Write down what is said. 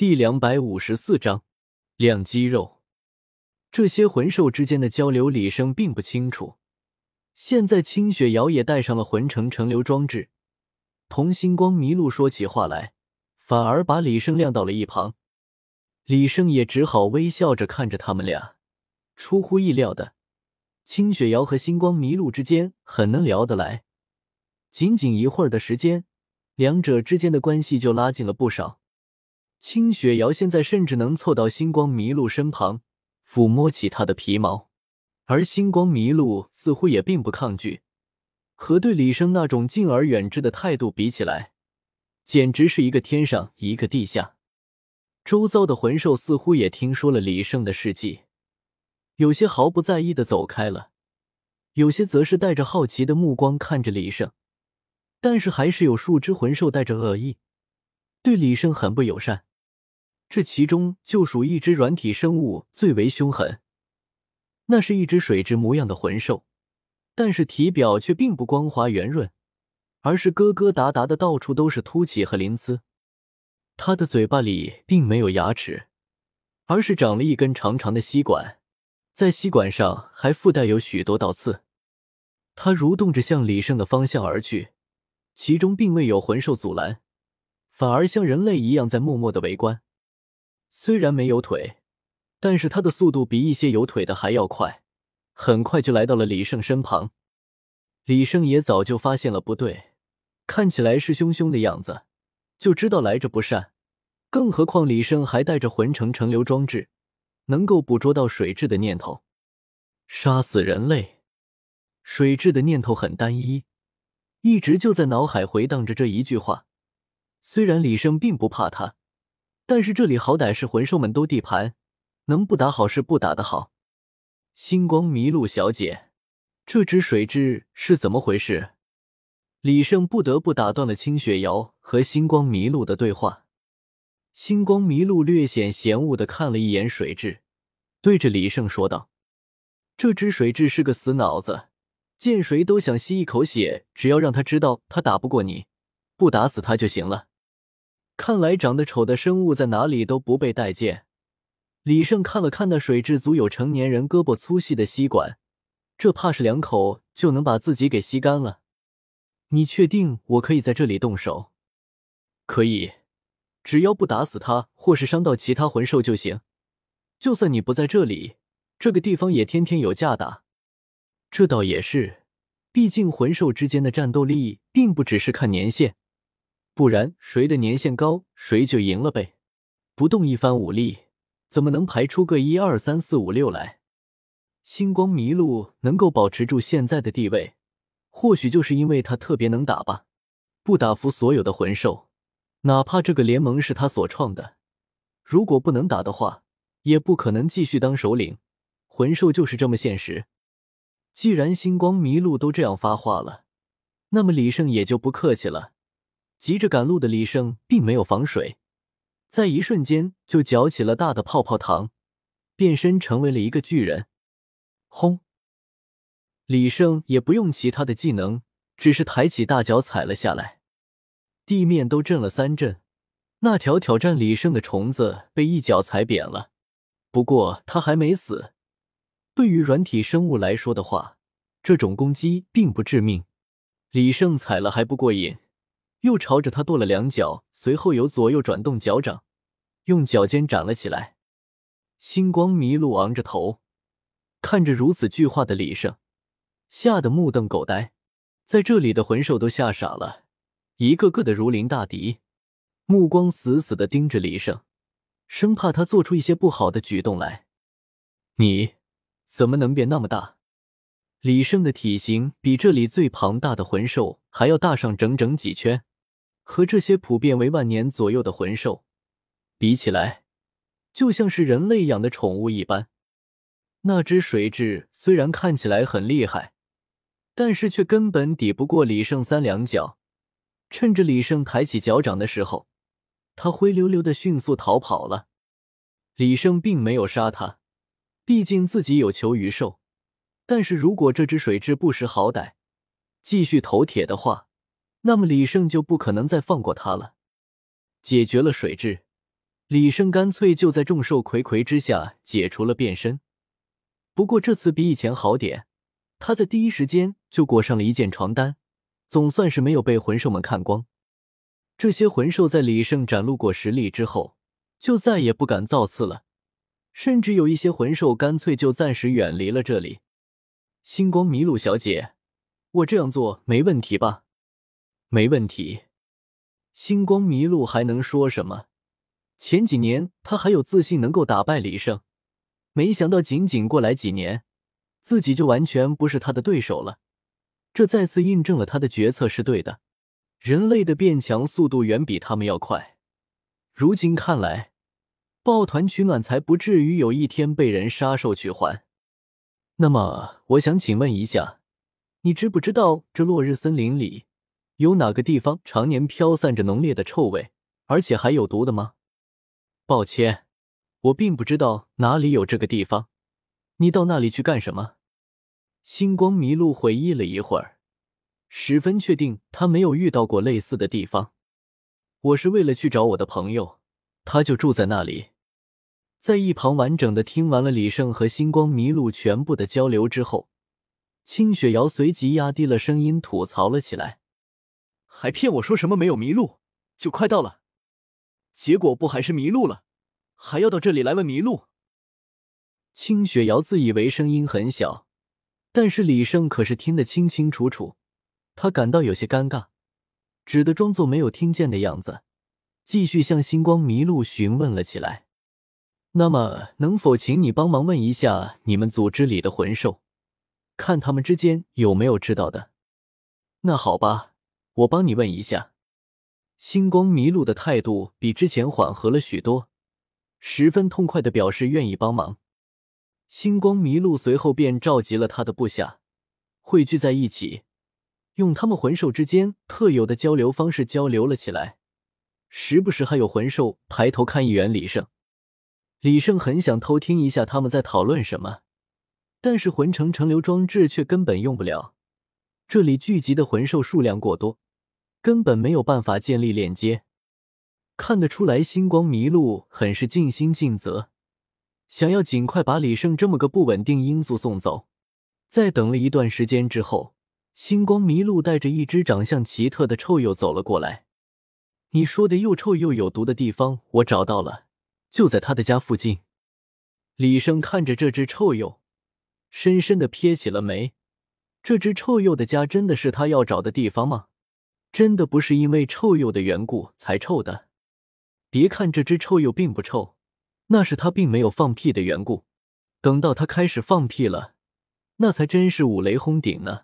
第两百五十四章亮肌肉。这些魂兽之间的交流，李生并不清楚。现在清雪瑶也带上了魂城成流装置，同星光麋鹿说起话来，反而把李生晾到了一旁。李生也只好微笑着看着他们俩。出乎意料的，清雪瑶和星光麋鹿之间很能聊得来，仅仅一会儿的时间，两者之间的关系就拉近了不少。清雪瑶现在甚至能凑到星光麋鹿身旁，抚摸起它的皮毛，而星光麋鹿似乎也并不抗拒。和对李生那种敬而远之的态度比起来，简直是一个天上一个地下。周遭的魂兽似乎也听说了李胜的事迹，有些毫不在意的走开了，有些则是带着好奇的目光看着李胜，但是还是有数只魂兽带着恶意，对李胜很不友善。这其中就属一只软体生物最为凶狠，那是一只水蛭模样的魂兽，但是体表却并不光滑圆润，而是疙疙瘩瘩的，到处都是凸起和鳞刺。它的嘴巴里并没有牙齿，而是长了一根长长的吸管，在吸管上还附带有许多倒刺。它蠕动着向李胜的方向而去，其中并未有魂兽阻拦，反而像人类一样在默默的围观。虽然没有腿，但是他的速度比一些有腿的还要快，很快就来到了李胜身旁。李胜也早就发现了不对，看起来是凶凶的样子，就知道来者不善。更何况李胜还带着魂城成流装置，能够捕捉到水蛭的念头，杀死人类。水蛭的念头很单一，一直就在脑海回荡着这一句话。虽然李胜并不怕他。但是这里好歹是魂兽们都地盘，能不打好是不打的好。星光麋鹿小姐，这只水蛭是怎么回事？李胜不得不打断了清雪瑶和星光麋鹿的对话。星光麋鹿略显嫌恶的看了一眼水蛭，对着李胜说道：“这只水蛭是个死脑子，见谁都想吸一口血，只要让他知道他打不过你，不打死他就行了。”看来长得丑的生物在哪里都不被待见。李胜看了看那水蛭足有成年人胳膊粗细的吸管，这怕是两口就能把自己给吸干了。你确定我可以在这里动手？可以，只要不打死他或是伤到其他魂兽就行。就算你不在这里，这个地方也天天有架打。这倒也是，毕竟魂兽之间的战斗力并不只是看年限。不然，谁的年限高，谁就赢了呗。不动一番武力，怎么能排出个一二三四五六来？星光麋鹿能够保持住现在的地位，或许就是因为他特别能打吧。不打服所有的魂兽，哪怕这个联盟是他所创的，如果不能打的话，也不可能继续当首领。魂兽就是这么现实。既然星光麋鹿都这样发话了，那么李胜也就不客气了。急着赶路的李胜并没有防水，在一瞬间就搅起了大的泡泡糖，变身成为了一个巨人。轰！李胜也不用其他的技能，只是抬起大脚踩了下来，地面都震了三震。那条挑战李胜的虫子被一脚踩扁了，不过他还没死。对于软体生物来说的话，这种攻击并不致命。李胜踩了还不过瘾。又朝着他跺了两脚，随后由左右转动脚掌，用脚尖斩了起来。星光麋鹿昂着头，看着如此巨化的李胜，吓得目瞪口呆。在这里的魂兽都吓傻了，一个个的如临大敌，目光死死的盯着李胜，生怕他做出一些不好的举动来。你怎么能变那么大？李胜的体型比这里最庞大的魂兽还要大上整整几圈。和这些普遍为万年左右的魂兽比起来，就像是人类养的宠物一般。那只水蛭虽然看起来很厉害，但是却根本抵不过李胜三两脚。趁着李胜抬起脚掌的时候，他灰溜溜的迅速逃跑了。李胜并没有杀他，毕竟自己有求于兽。但是如果这只水蛭不识好歹，继续投铁的话，那么李胜就不可能再放过他了。解决了水蛭，李胜干脆就在众兽睽睽之下解除了变身。不过这次比以前好点，他在第一时间就裹上了一件床单，总算是没有被魂兽们看光。这些魂兽在李胜展露过实力之后，就再也不敢造次了，甚至有一些魂兽干脆就暂时远离了这里。星光麋鹿小姐，我这样做没问题吧？没问题。星光迷路还能说什么？前几年他还有自信能够打败李胜，没想到仅仅过来几年，自己就完全不是他的对手了。这再次印证了他的决策是对的。人类的变强速度远比他们要快。如今看来，抱团取暖才不至于有一天被人杀兽取环。那么，我想请问一下，你知不知道这落日森林里有哪个地方常年飘散着浓烈的臭味，而且还有毒的吗？抱歉，我并不知道哪里有这个地方。你到那里去干什么？星光麋鹿回忆了一会儿，十分确定他没有遇到过类似的地方。我是为了去找我的朋友，他就住在那里。在一旁完整的听完了李胜和星光麋鹿全部的交流之后，清雪瑶随即压低了声音吐槽了起来：“还骗我说什么没有迷路，就快到了。”结果不还是迷路了，还要到这里来问迷路。清雪瑶自以为声音很小，但是李胜可是听得清清楚楚，他感到有些尴尬，只得装作没有听见的样子，继续向星光迷路询问了起来。那么，能否请你帮忙问一下你们组织里的魂兽，看他们之间有没有知道的？那好吧，我帮你问一下。星光麋鹿的态度比之前缓和了许多，十分痛快的表示愿意帮忙。星光麋鹿随后便召集了他的部下，汇聚在一起，用他们魂兽之间特有的交流方式交流了起来。时不时还有魂兽抬头看一眼李胜。李胜很想偷听一下他们在讨论什么，但是魂城城流装置却根本用不了，这里聚集的魂兽数量过多。根本没有办法建立链接，看得出来，星光麋鹿很是尽心尽责，想要尽快把李胜这么个不稳定因素送走。在等了一段时间之后，星光麋鹿带着一只长相奇特的臭鼬走了过来。你说的又臭又有毒的地方，我找到了，就在他的家附近。李胜看着这只臭鼬，深深的撇起了眉。这只臭鼬的家真的是他要找的地方吗？真的不是因为臭鼬的缘故才臭的。别看这只臭鼬并不臭，那是它并没有放屁的缘故。等到它开始放屁了，那才真是五雷轰顶呢。